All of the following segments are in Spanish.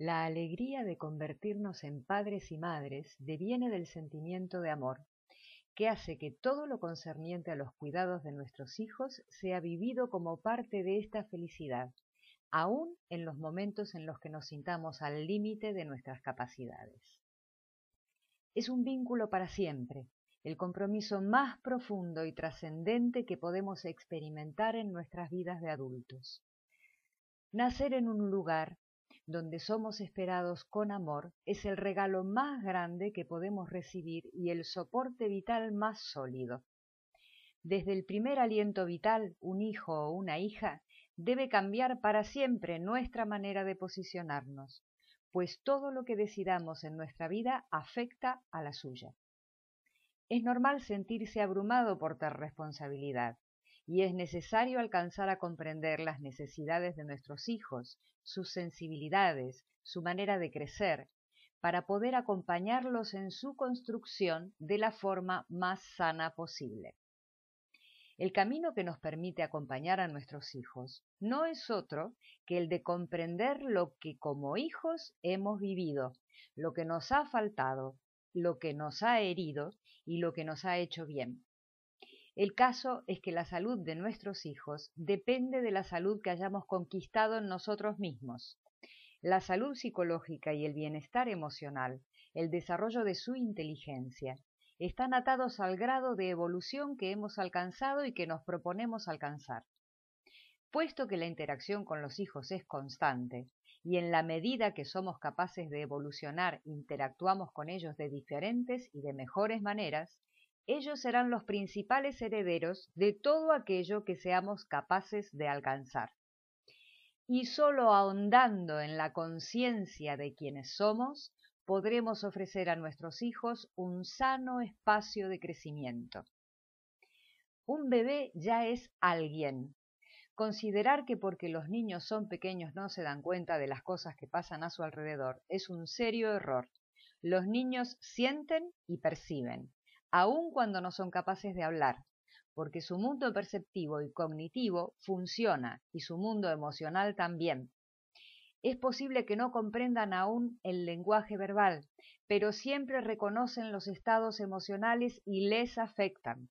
La alegría de convertirnos en padres y madres deviene del sentimiento de amor, que hace que todo lo concerniente a los cuidados de nuestros hijos sea vivido como parte de esta felicidad, aun en los momentos en los que nos sintamos al límite de nuestras capacidades. Es un vínculo para siempre, el compromiso más profundo y trascendente que podemos experimentar en nuestras vidas de adultos. Nacer en un lugar donde somos esperados con amor, es el regalo más grande que podemos recibir y el soporte vital más sólido. Desde el primer aliento vital, un hijo o una hija debe cambiar para siempre nuestra manera de posicionarnos, pues todo lo que decidamos en nuestra vida afecta a la suya. Es normal sentirse abrumado por tal responsabilidad, y es necesario alcanzar a comprender las necesidades de nuestros hijos, sus sensibilidades, su manera de crecer, para poder acompañarlos en su construcción de la forma más sana posible. El camino que nos permite acompañar a nuestros hijos no es otro que el de comprender lo que como hijos hemos vivido, lo que nos ha faltado, lo que nos ha herido y lo que nos ha hecho bien. El caso es que la salud de nuestros hijos depende de la salud que hayamos conquistado en nosotros mismos. La salud psicológica y el bienestar emocional, el desarrollo de su inteligencia, están atados al grado de evolución que hemos alcanzado y que nos proponemos alcanzar. Puesto que la interacción con los hijos es constante, y en la medida que somos capaces de evolucionar interactuamos con ellos de diferentes y de mejores maneras, ellos serán los principales herederos de todo aquello que seamos capaces de alcanzar. Y sólo ahondando en la conciencia de quienes somos, podremos ofrecer a nuestros hijos un sano espacio de crecimiento. Un bebé ya es alguien. Considerar que porque los niños son pequeños no se dan cuenta de las cosas que pasan a su alrededor es un serio error. Los niños sienten y perciben aun cuando no son capaces de hablar, porque su mundo perceptivo y cognitivo funciona y su mundo emocional también. Es posible que no comprendan aún el lenguaje verbal, pero siempre reconocen los estados emocionales y les afectan.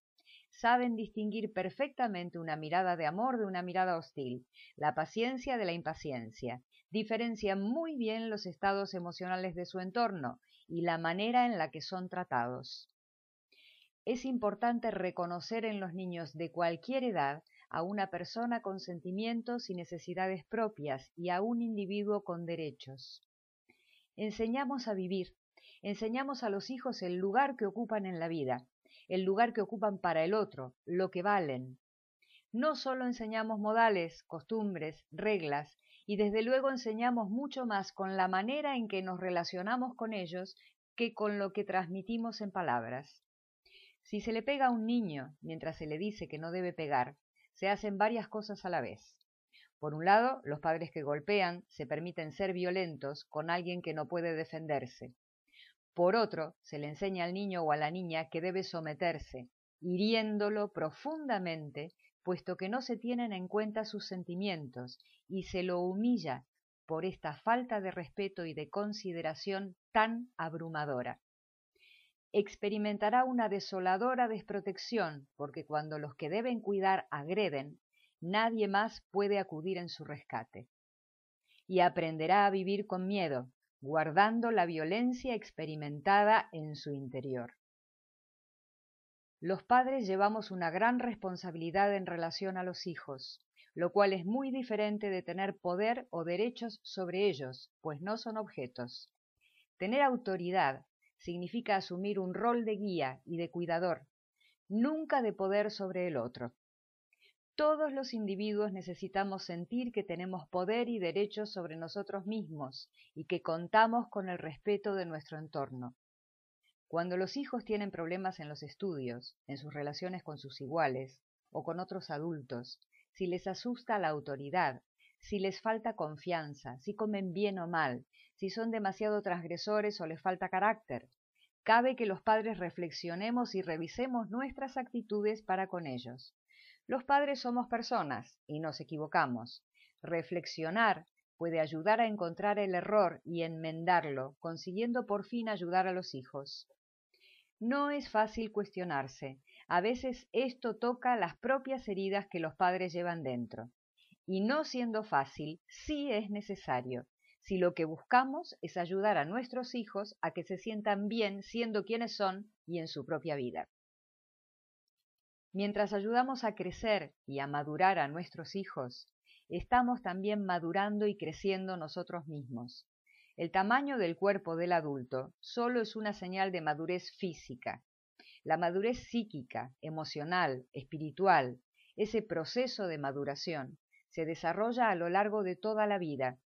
Saben distinguir perfectamente una mirada de amor de una mirada hostil, la paciencia de la impaciencia. Diferencian muy bien los estados emocionales de su entorno y la manera en la que son tratados es importante reconocer en los niños de cualquier edad a una persona con sentimientos y necesidades propias y a un individuo con derechos. Enseñamos a vivir, enseñamos a los hijos el lugar que ocupan en la vida, el lugar que ocupan para el otro, lo que valen. No solo enseñamos modales, costumbres, reglas, y desde luego enseñamos mucho más con la manera en que nos relacionamos con ellos que con lo que transmitimos en palabras. Si se le pega a un niño mientras se le dice que no debe pegar, se hacen varias cosas a la vez. Por un lado, los padres que golpean se permiten ser violentos con alguien que no puede defenderse. Por otro, se le enseña al niño o a la niña que debe someterse, hiriéndolo profundamente, puesto que no se tienen en cuenta sus sentimientos, y se lo humilla por esta falta de respeto y de consideración tan abrumadora experimentará una desoladora desprotección, porque cuando los que deben cuidar agreden, nadie más puede acudir en su rescate. Y aprenderá a vivir con miedo, guardando la violencia experimentada en su interior. Los padres llevamos una gran responsabilidad en relación a los hijos, lo cual es muy diferente de tener poder o derechos sobre ellos, pues no son objetos. Tener autoridad significa asumir un rol de guía y de cuidador, nunca de poder sobre el otro. Todos los individuos necesitamos sentir que tenemos poder y derechos sobre nosotros mismos y que contamos con el respeto de nuestro entorno. Cuando los hijos tienen problemas en los estudios, en sus relaciones con sus iguales o con otros adultos, si les asusta la autoridad, si les falta confianza, si comen bien o mal, si son demasiado transgresores o les falta carácter. Cabe que los padres reflexionemos y revisemos nuestras actitudes para con ellos. Los padres somos personas y nos equivocamos. Reflexionar puede ayudar a encontrar el error y enmendarlo, consiguiendo por fin ayudar a los hijos. No es fácil cuestionarse. A veces esto toca las propias heridas que los padres llevan dentro. Y no siendo fácil, sí es necesario, si lo que buscamos es ayudar a nuestros hijos a que se sientan bien siendo quienes son y en su propia vida. Mientras ayudamos a crecer y a madurar a nuestros hijos, estamos también madurando y creciendo nosotros mismos. El tamaño del cuerpo del adulto solo es una señal de madurez física. La madurez psíquica, emocional, espiritual, ese proceso de maduración, se desarrolla a lo largo de toda la vida.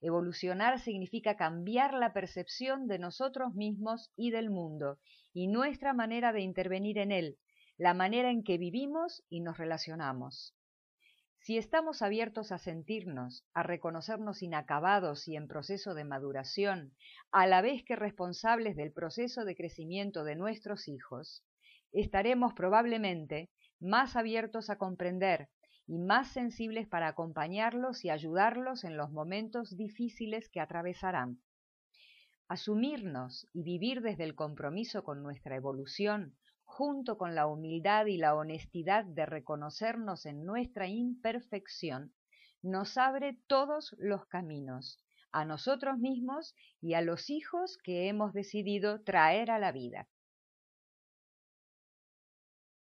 Evolucionar significa cambiar la percepción de nosotros mismos y del mundo, y nuestra manera de intervenir en él, la manera en que vivimos y nos relacionamos. Si estamos abiertos a sentirnos, a reconocernos inacabados y en proceso de maduración, a la vez que responsables del proceso de crecimiento de nuestros hijos, estaremos probablemente más abiertos a comprender y más sensibles para acompañarlos y ayudarlos en los momentos difíciles que atravesarán. Asumirnos y vivir desde el compromiso con nuestra evolución junto con la humildad y la honestidad de reconocernos en nuestra imperfección, nos abre todos los caminos, a nosotros mismos y a los hijos que hemos decidido traer a la vida.